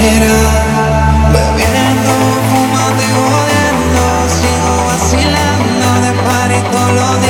Bebiendo, fumando y jodiendo Sigo vacilando de par y todo